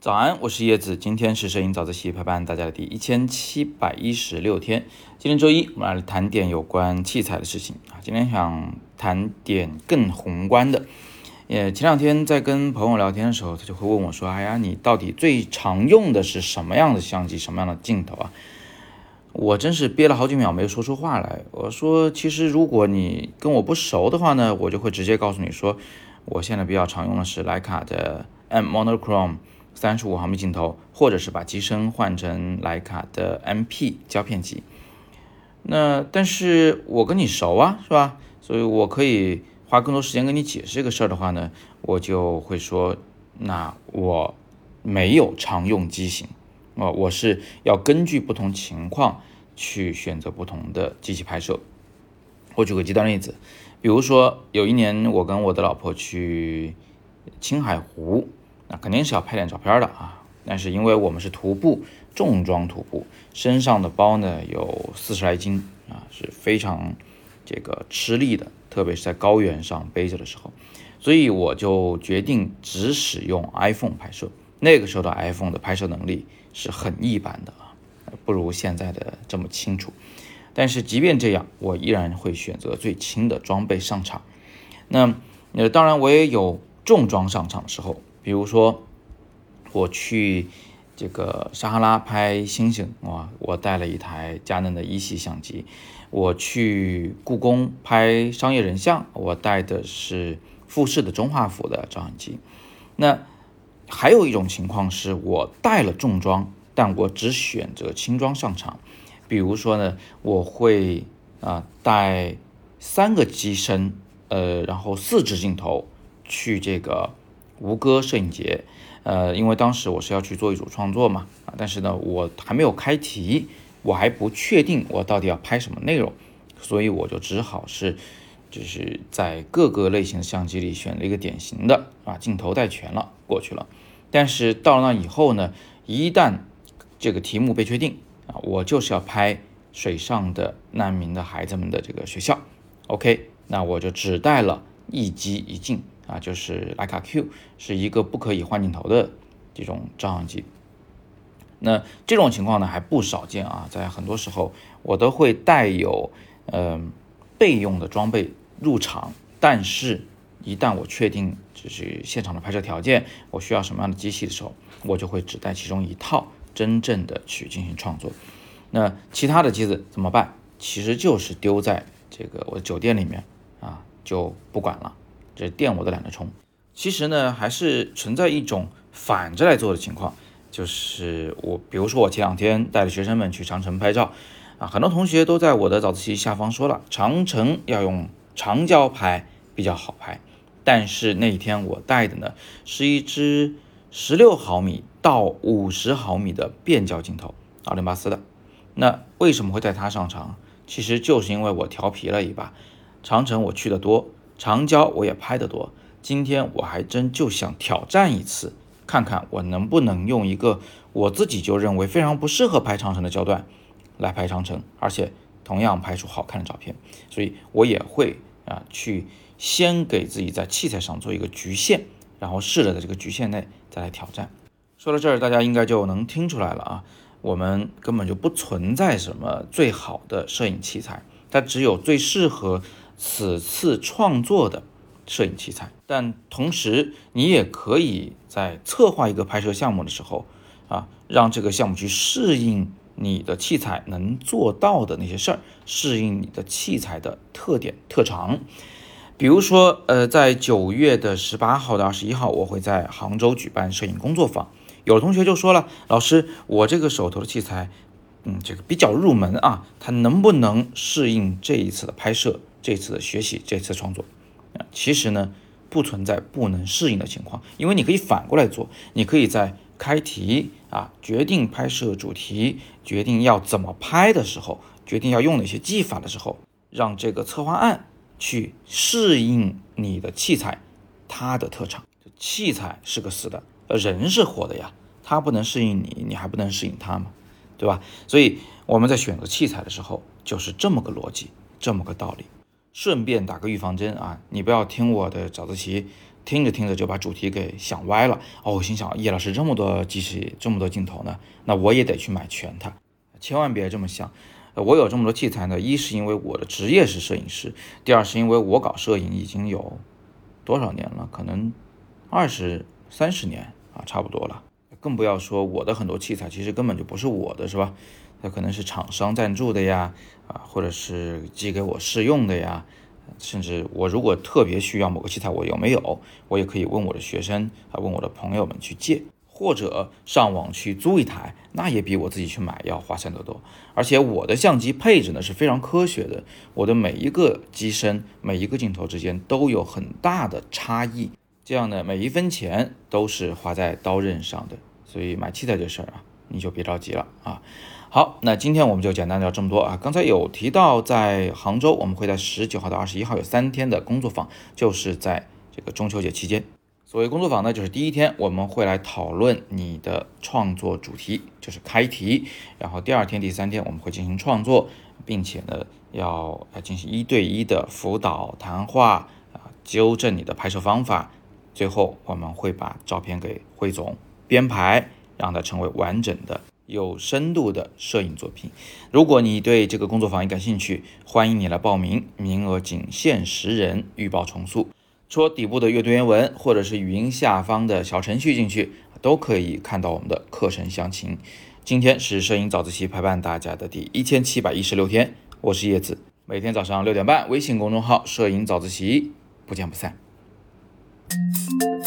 早安，我是叶子，今天是摄影早自习陪伴大家的第一千七百一十六天。今天周一，我们来谈点有关器材的事情啊。今天想谈点更宏观的。呃，前两天在跟朋友聊天的时候，他就会问我说：“哎呀，你到底最常用的是什么样的相机，什么样的镜头啊？”我真是憋了好几秒没有说出话来。我说：“其实如果你跟我不熟的话呢，我就会直接告诉你说，我现在比较常用的是徕卡的 M Monochrome。”三十五毫米镜头，或者是把机身换成徕卡的 MP 胶片机。那但是我跟你熟啊，是吧？所以我可以花更多时间跟你解释这个事儿的话呢，我就会说，那我没有常用机型啊，我是要根据不同情况去选择不同的机器拍摄。我举个极端例子，比如说有一年我跟我的老婆去青海湖。那肯定是要拍点照片的啊，但是因为我们是徒步重装徒步，身上的包呢有四十来斤啊，是非常这个吃力的，特别是在高原上背着的时候，所以我就决定只使用 iPhone 拍摄。那个时候的 iPhone 的拍摄能力是很一般的啊，不如现在的这么清楚。但是即便这样，我依然会选择最轻的装备上场。那呃，当然我也有重装上场的时候。比如说，我去这个撒哈拉拍星星，哇，我带了一台佳能的一系相机；我去故宫拍商业人像，我带的是富士的中画幅的照相机。那还有一种情况是我带了重装，但我只选择轻装上场。比如说呢，我会啊带三个机身，呃，然后四支镜头去这个。吴哥摄影节，呃，因为当时我是要去做一组创作嘛，啊，但是呢，我还没有开题，我还不确定我到底要拍什么内容，所以我就只好是，就是在各个类型的相机里选了一个典型的啊，镜头带全了过去了。但是到了那以后呢，一旦这个题目被确定啊，我就是要拍水上的难民的孩子们的这个学校，OK，那我就只带了一机一镜。啊，就是徕卡 Q 是一个不可以换镜头的这种照相机。那这种情况呢还不少见啊，在很多时候我都会带有嗯备用的装备入场，但是，一旦我确定就是现场的拍摄条件，我需要什么样的机器的时候，我就会只带其中一套，真正的去进行创作。那其他的机子怎么办？其实就是丢在这个我的酒店里面啊，就不管了。这电我都懒得充。其实呢，还是存在一种反着来做的情况，就是我，比如说我前两天带着学生们去长城拍照，啊，很多同学都在我的早自习下方说了，长城要用长焦拍比较好拍。但是那一天我带的呢，是一支十六毫米到五十毫米的变焦镜头，二零八四的。那为什么会带它上场？其实就是因为我调皮了一把，长城我去的多。长焦我也拍得多，今天我还真就想挑战一次，看看我能不能用一个我自己就认为非常不适合拍长城的焦段来拍长城，而且同样拍出好看的照片。所以我也会啊去先给自己在器材上做一个局限，然后试着在这个局限内再来挑战。说到这儿，大家应该就能听出来了啊，我们根本就不存在什么最好的摄影器材，它只有最适合。此次创作的摄影器材，但同时你也可以在策划一个拍摄项目的时候，啊，让这个项目去适应你的器材能做到的那些事儿，适应你的器材的特点特长。比如说，呃，在九月的十八号到二十一号，我会在杭州举办摄影工作坊。有的同学就说了，老师，我这个手头的器材，嗯，这个比较入门啊，它能不能适应这一次的拍摄？这次的学习，这次创作，啊，其实呢不存在不能适应的情况，因为你可以反过来做，你可以在开题啊，决定拍摄主题，决定要怎么拍的时候，决定要用哪些技法的时候，让这个策划案去适应你的器材，它的特长。器材是个死的，人是活的呀，他不能适应你，你还不能适应他吗？对吧？所以我们在选择器材的时候，就是这么个逻辑，这么个道理。顺便打个预防针啊，你不要听我的早自习听着听着就把主题给想歪了。哦，我心想，叶老师这么多机器，这么多镜头呢，那我也得去买全它。千万别这么想。我有这么多器材呢，一是因为我的职业是摄影师，第二是因为我搞摄影已经有多少年了，可能二十三十年啊，差不多了。更不要说我的很多器材其实根本就不是我的，是吧？它可能是厂商赞助的呀，啊，或者是寄给我试用的呀，甚至我如果特别需要某个器材，我有没有，我也可以问我的学生啊，问我的朋友们去借。或者上网去租一台，那也比我自己去买要划算得多。而且我的相机配置呢是非常科学的，我的每一个机身、每一个镜头之间都有很大的差异，这样呢每一分钱都是花在刀刃上的。所以买器材这事儿啊，你就别着急了啊。好，那今天我们就简单聊这么多啊。刚才有提到在杭州，我们会在十九号到二十一号有三天的工作坊，就是在这个中秋节期间。所谓工作坊呢，就是第一天我们会来讨论你的创作主题，就是开题。然后第二天、第三天我们会进行创作，并且呢要要进行一对一的辅导谈话啊，纠正你的拍摄方法。最后我们会把照片给汇总编排，让它成为完整的、有深度的摄影作品。如果你对这个工作坊也感兴趣，欢迎你来报名，名额仅限十人，预报重塑。戳底部的阅读原文，或者是语音下方的小程序进去，都可以看到我们的课程详情。今天是摄影早自习陪伴大家的第一千七百一十六天，我是叶子，每天早上六点半，微信公众号“摄影早自习”，不见不散。Música